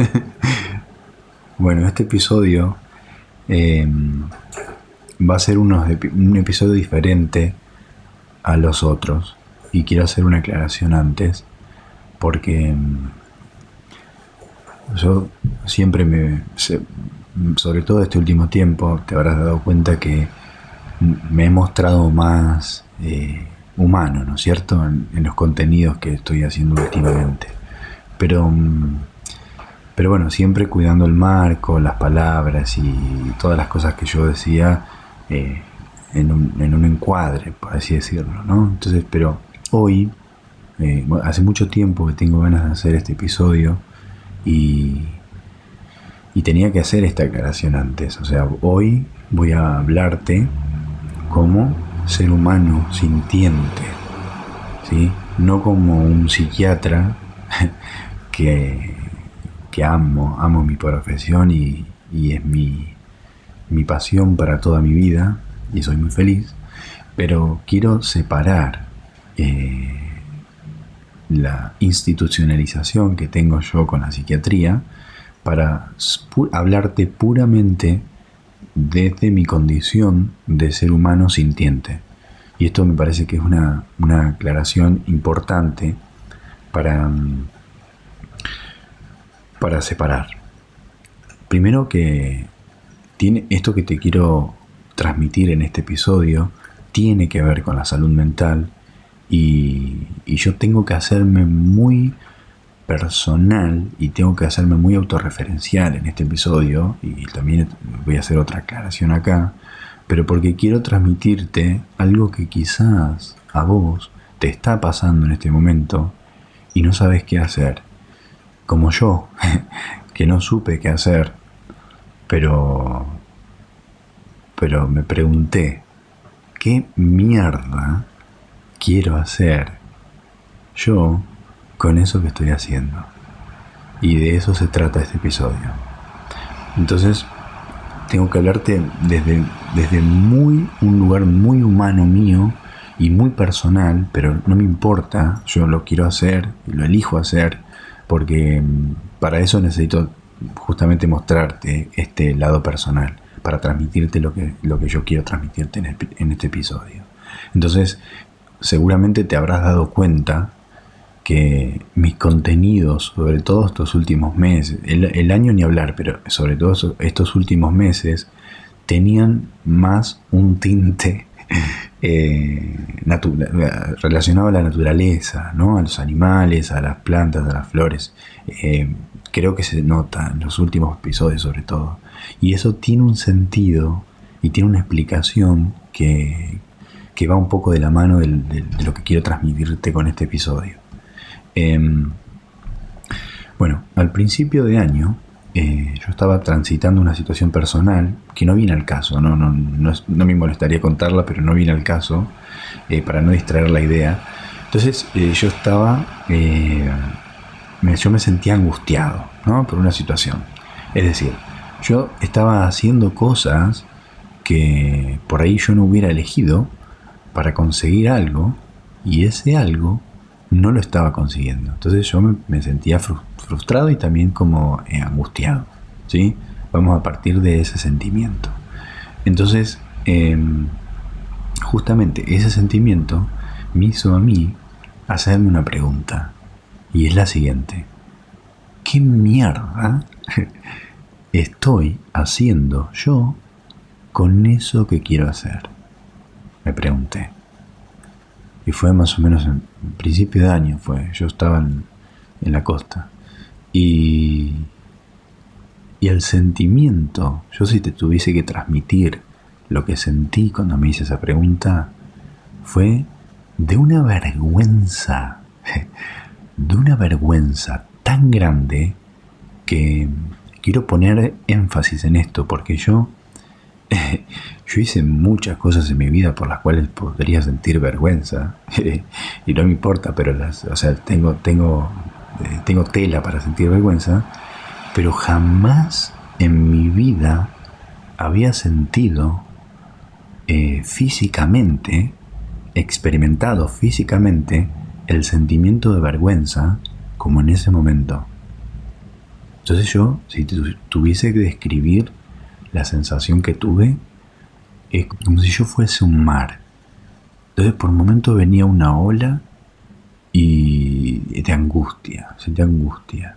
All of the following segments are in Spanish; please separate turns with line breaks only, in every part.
bueno, este episodio em, va a ser un episodio diferente a los otros. Y quiero hacer una aclaración antes, porque em, yo siempre me, sobre todo este último tiempo, te habrás dado cuenta que me he mostrado más eh, humano, ¿no es cierto?, en, los contenidos que estoy haciendo últimamente. Pero, mm, pero bueno, siempre cuidando el marco, las palabras y todas las cosas que yo decía eh, en, un, en, un, encuadre, por así decirlo, ¿no? Entonces, pero hoy, eh, hace mucho tiempo que tengo ganas de hacer este episodio y, y tenía que hacer esta aclaración antes. O sea, hoy voy a hablarte como ser humano sintiente, ¿sí? no como un psiquiatra que, que amo, amo mi profesión y, es mi, mi pasión para toda mi vida y soy muy feliz, pero quiero separar eh, la institucionalización que tengo yo con la psiquiatría para hablarte puramente desde mi condición de ser humano sintiente. Y esto me parece que es una, aclaración importante para, mm, para separar. Primero que tiene esto que te quiero transmitir en este episodio tiene que ver con la salud mental y, yo tengo que hacerme muy personal y tengo que hacerme muy autorreferencial en este episodio y también voy a hacer otra aclaración acá, pero porque quiero transmitirte algo que quizás a vos te está pasando en este momento y no sabes qué hacer, como yo, que no supe qué hacer, pero pero me pregunté, ¿qué mierda quiero hacer yo con eso que estoy haciendo. Y de eso se trata este episodio. Entonces, tengo que hablarte desde, desde muy, un lugar muy humano mío y muy personal, pero no me importa, yo lo quiero hacer lo elijo hacer, porque mm, para eso necesito justamente mostrarte este lado personal, para transmitirte lo que, lo que yo quiero transmitirte en, en este episodio. Entonces, seguramente te habrás dado cuenta que mis contenidos, sobre todo estos últimos meses, el, año ni hablar, pero sobre todo estos últimos meses, tenían más un tinte eh, relacionado a la naturaleza, ¿no? a los animales, a las plantas, a las flores. Eh, creo que se nota en los últimos episodios sobre todo. Y eso tiene un sentido y tiene una explicación que, va un poco de la mano de lo que quiero transmitirte con este episodio. Em, bueno, al principio de año eh, yo estaba transitando una situación personal que no viene al caso, no, no, no, me molestaría contarla, pero no viene al caso, eh, para no distraer la idea. Entonces eh, yo estaba, yo me sentía angustiado ¿no? por una situación. Es decir, yo estaba haciendo cosas que por ahí yo no hubiera elegido para conseguir algo y ese algo no lo estaba consiguiendo. Entonces yo me, sentía frustrado y también como eh, angustiado. ¿sí? Vamos a partir de ese sentimiento. Entonces, em, justamente ese sentimiento me hizo a mí hacerme una pregunta. Y es la siguiente. ¿Qué mierda estoy haciendo yo con eso que quiero hacer? Me pregunté. Y fue más o menos en principio de año, fue. Yo estaba en, la costa. Y, y el sentimiento, yo si te tuviese que transmitir lo que sentí cuando me hice esa pregunta, fue de una vergüenza, de una vergüenza tan grande que quiero poner énfasis en esto porque yo yo hice muchas cosas en mi vida por las cuales podría sentir vergüenza y no me importa, pero las, o sea, tengo, tengo, eh, tengo tela para sentir vergüenza, pero jamás en mi vida había sentido eh, físicamente, experimentado físicamente el sentimiento de vergüenza como en ese momento. Entonces yo, si tuviese que describir la sensación que tuve, es como si yo fuese un mar. Entonces por un momento venía una ola y de angustia, sentía angustia.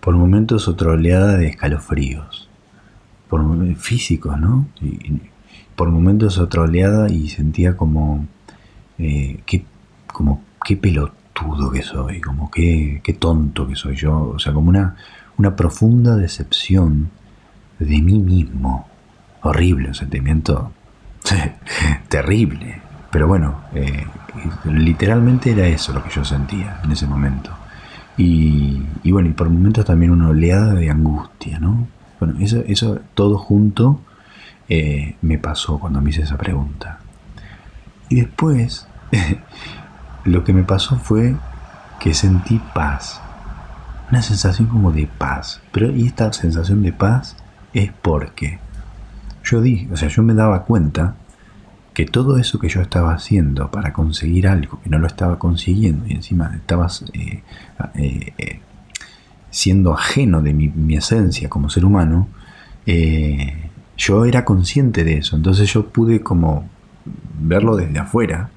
Por momentos otra oleada de escalofríos, por físicos, ¿no? Y, por momentos otra oleada y sentía como, eh, qué, como qué pelotudo que soy, como qué, qué tonto que soy yo, o sea, como una, una profunda decepción de mí mismo. Horrible, un sentimiento terrible. Pero bueno, eh, literalmente era eso lo que yo sentía en ese momento. Y, bueno, y por momentos también una oleada de angustia, ¿no? Bueno, eso, eso todo junto eh, me pasó cuando me hice esa pregunta. Y después, lo que me pasó fue que sentí paz. Una sensación como de paz. Pero y esta sensación de paz es porque yo di, o sea, yo me daba cuenta que todo eso que yo estaba haciendo para conseguir algo que no lo estaba consiguiendo y encima estabas eh, eh, eh, siendo ajeno de mi, esencia como ser humano, yo era consciente de eso, entonces yo pude como verlo desde afuera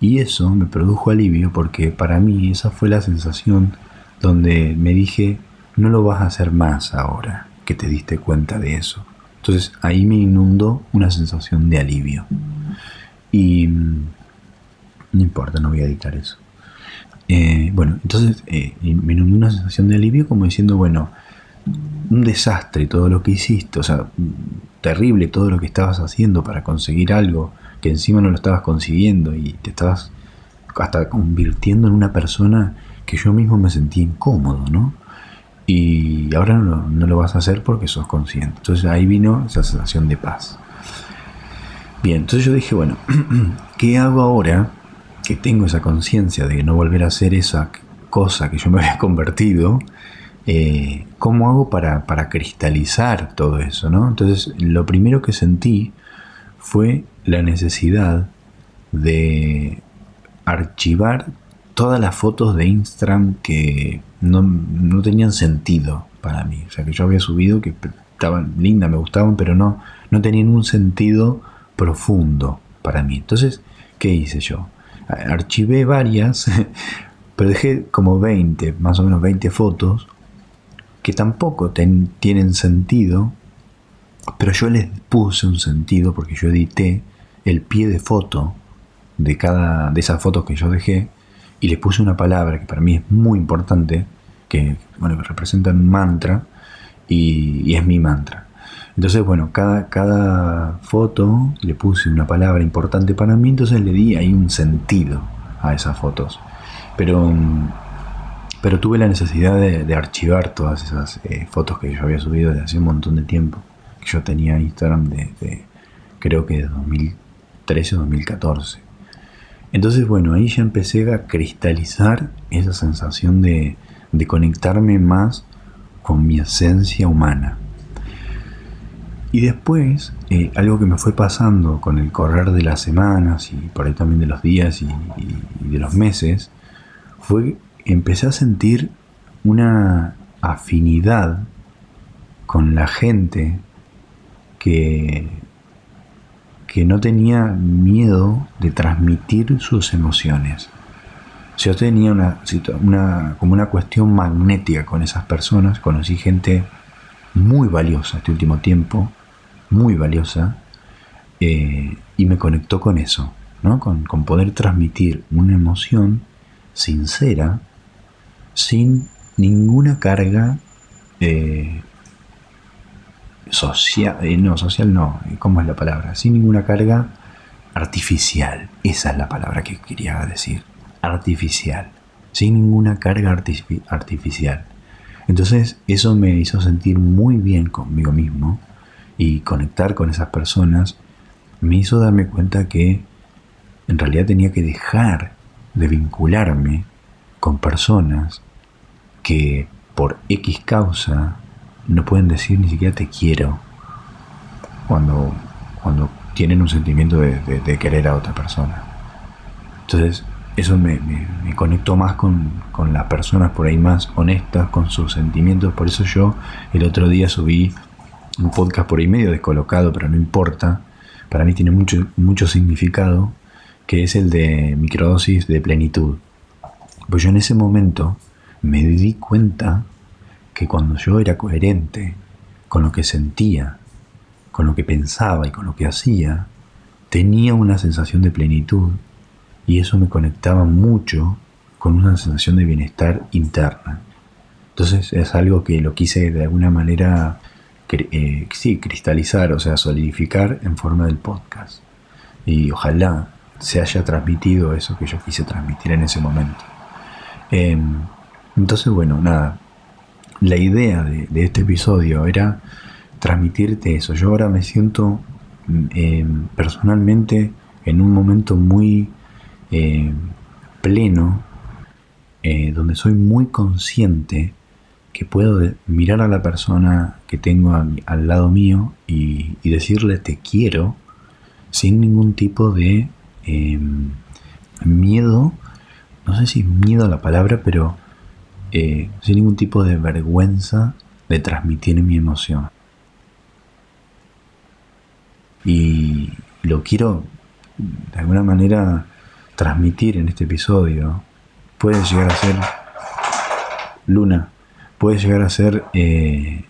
y eso me produjo alivio porque para mí esa fue la sensación donde me dije, no lo vas a hacer más ahora que te diste cuenta de eso. Entonces ahí me inundó una sensación de alivio. Y mm, no importa, no voy a editar eso. Eh, bueno, entonces eh, me inundó una sensación de alivio como diciendo, bueno, un desastre todo lo que hiciste, o sea, terrible todo lo que estabas haciendo para conseguir algo que encima no lo estabas consiguiendo y te estabas hasta convirtiendo en una persona que yo mismo me sentía incómodo, ¿no? Y ahora no, no lo vas a hacer porque sos consciente. Entonces ahí vino esa sensación de paz. Bien, entonces yo dije, bueno, ¿qué hago ahora que tengo esa conciencia de no volver a hacer esa cosa que yo me había convertido? Eh, ¿Cómo hago para, para, cristalizar todo eso? ¿no? Entonces, lo primero que sentí fue la necesidad de archivar todas las fotos de Instagram que no, no, tenían sentido para mí. O sea, que yo había subido, que estaban lindas, me gustaban, pero no, no tenían un sentido profundo para mí. Entonces, ¿qué hice yo? Archivé varias, pero dejé como 20, más o menos 20 fotos, que tampoco tienen sentido, pero yo les puse un sentido porque yo edité el pie de foto de cada de esas fotos que yo dejé y les puse una palabra que para mí es muy importante, que bueno, que representa un mantra y es mi mantra. Entonces, bueno, cada, cada foto le puse una palabra importante para mí, entonces le di ahí un sentido a esas fotos. Pero, pero tuve la necesidad de, archivar todas esas eh, fotos que yo había subido desde hace un montón de tiempo. Yo tenía Instagram de, creo que de 2013 o 2014. Entonces, bueno, ahí ya empecé a cristalizar esa sensación de, de conectarme más con mi esencia humana. Y después, eh, algo que me fue pasando con el correr de las semanas y por ahí también de los días y, de los meses, fue empecé a sentir una afinidad con la gente que, que no tenía miedo de transmitir sus emociones. Yo tenía una, como una cuestión magnética con esas personas, conocí gente muy valiosa este último tiempo, muy valiosa eh, y me conectó con eso, ¿no? con, poder transmitir una emoción sincera sin ninguna carga eh, social, eh, no, social no, ¿cómo es la palabra? Sin ninguna carga artificial, esa es la palabra que quería decir, artificial, sin ninguna carga artificial. Entonces eso me hizo sentir muy bien conmigo mismo y conectar con esas personas me hizo darme cuenta que en realidad tenía que dejar de vincularme con personas que por X causa no pueden decir ni siquiera te quiero cuando, cuando tienen un sentimiento de, querer a otra persona. Entonces eso me, conectó más con, con, las personas por ahí más honestas con sus sentimientos. Por eso yo el otro día subí un podcast por ahí medio descolocado, pero no importa. Para mí tiene mucho, mucho significado, que es el de microdosis de plenitud. Pues yo en ese momento me di cuenta que cuando yo era coherente con lo que sentía, con lo que pensaba y con lo que hacía, tenía una sensación de plenitud y eso me conectaba mucho con una sensación de bienestar interna. Entonces es algo que lo quise de alguna manera eh, sí, cristalizar, o sea, solidificar en forma del podcast. Y ojalá se haya transmitido eso que yo quise transmitir en ese momento. Em, entonces, bueno, nada, la idea de, este episodio era transmitirte eso. Yo ahora me siento em, personalmente en un momento muy eh, pleno, eh, donde soy muy consciente que puedo mirar a la persona que tengo al lado mío y, decirle te quiero sin ningún tipo de em, miedo, no sé si miedo a la palabra, pero eh, sin ningún tipo de vergüenza de transmitir mi emoción. Y lo quiero de alguna manera transmitir en este episodio puede llegar a ser, Luna, puede llegar a ser eh,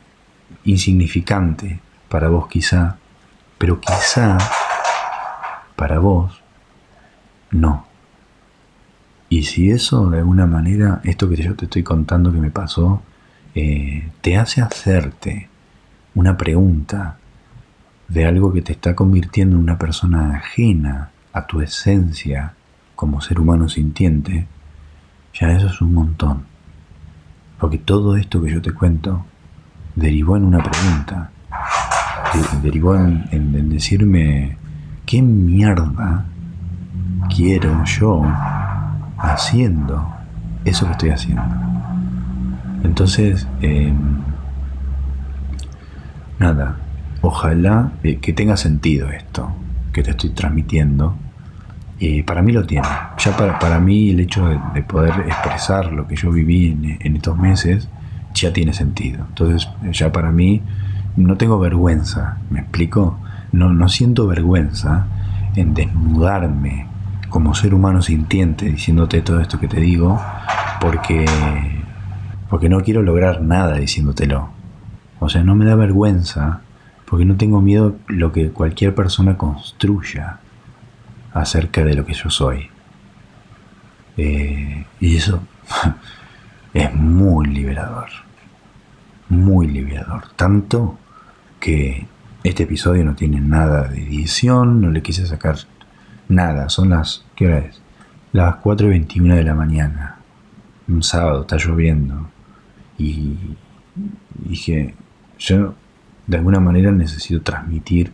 insignificante para vos quizá, pero quizá para vos no. Y si eso de alguna manera, esto que yo te estoy contando que me pasó, eh, te hace hacerte una pregunta de algo que te está convirtiendo en una persona ajena a tu esencia, como ser humano sintiente, ya eso es un montón. Porque todo esto que yo te cuento derivó en una pregunta, derivó en, decirme, ¿qué mierda quiero yo haciendo eso que estoy haciendo? Entonces, em, nada, ojalá eh, que tenga sentido esto que te estoy transmitiendo y para mí lo tiene. Ya para, para mí el hecho de, poder expresar lo que yo viví en, estos meses ya tiene sentido. Entonces ya para mí no tengo vergüenza, ¿me explico? No, no siento vergüenza en desnudarme como ser humano sintiente diciéndote todo esto que te digo porque, porque no quiero lograr nada diciéndotelo. O sea, no me da vergüenza porque no tengo miedo lo que cualquier persona construya acerca de lo que yo soy. Eh, y eso es muy liberador. Muy liberador. Tanto que este episodio no tiene nada de edición, no le quise sacar nada. Son las. ¿Qué hora es? Las 4 y 21 de la mañana. Un sábado, está lloviendo. Y dije, yo de alguna manera necesito transmitir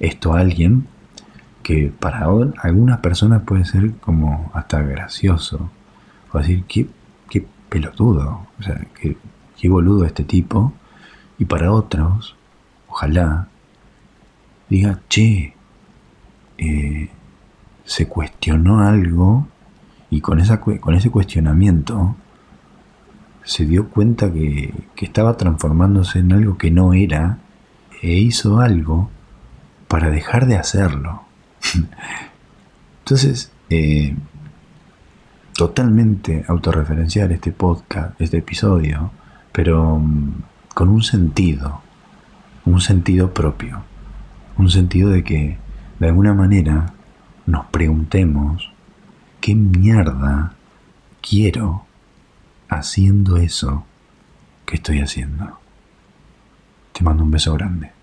esto a alguien que para algunas personas puede ser como hasta gracioso. O decir, qué, qué pelotudo, o sea, qué, qué boludo este tipo. Y para otros, ojalá, diga, che, eh, se cuestionó algo y con, esa, con ese cuestionamiento se dio cuenta que, que estaba transformándose en algo que no era e hizo algo para dejar de hacerlo. Entonces, eh, totalmente autorreferencial este podcast, este episodio, pero mm, con un sentido, un sentido propio, un sentido de que de alguna manera nos preguntemos qué mierda quiero haciendo eso que estoy haciendo. Te mando un beso grande.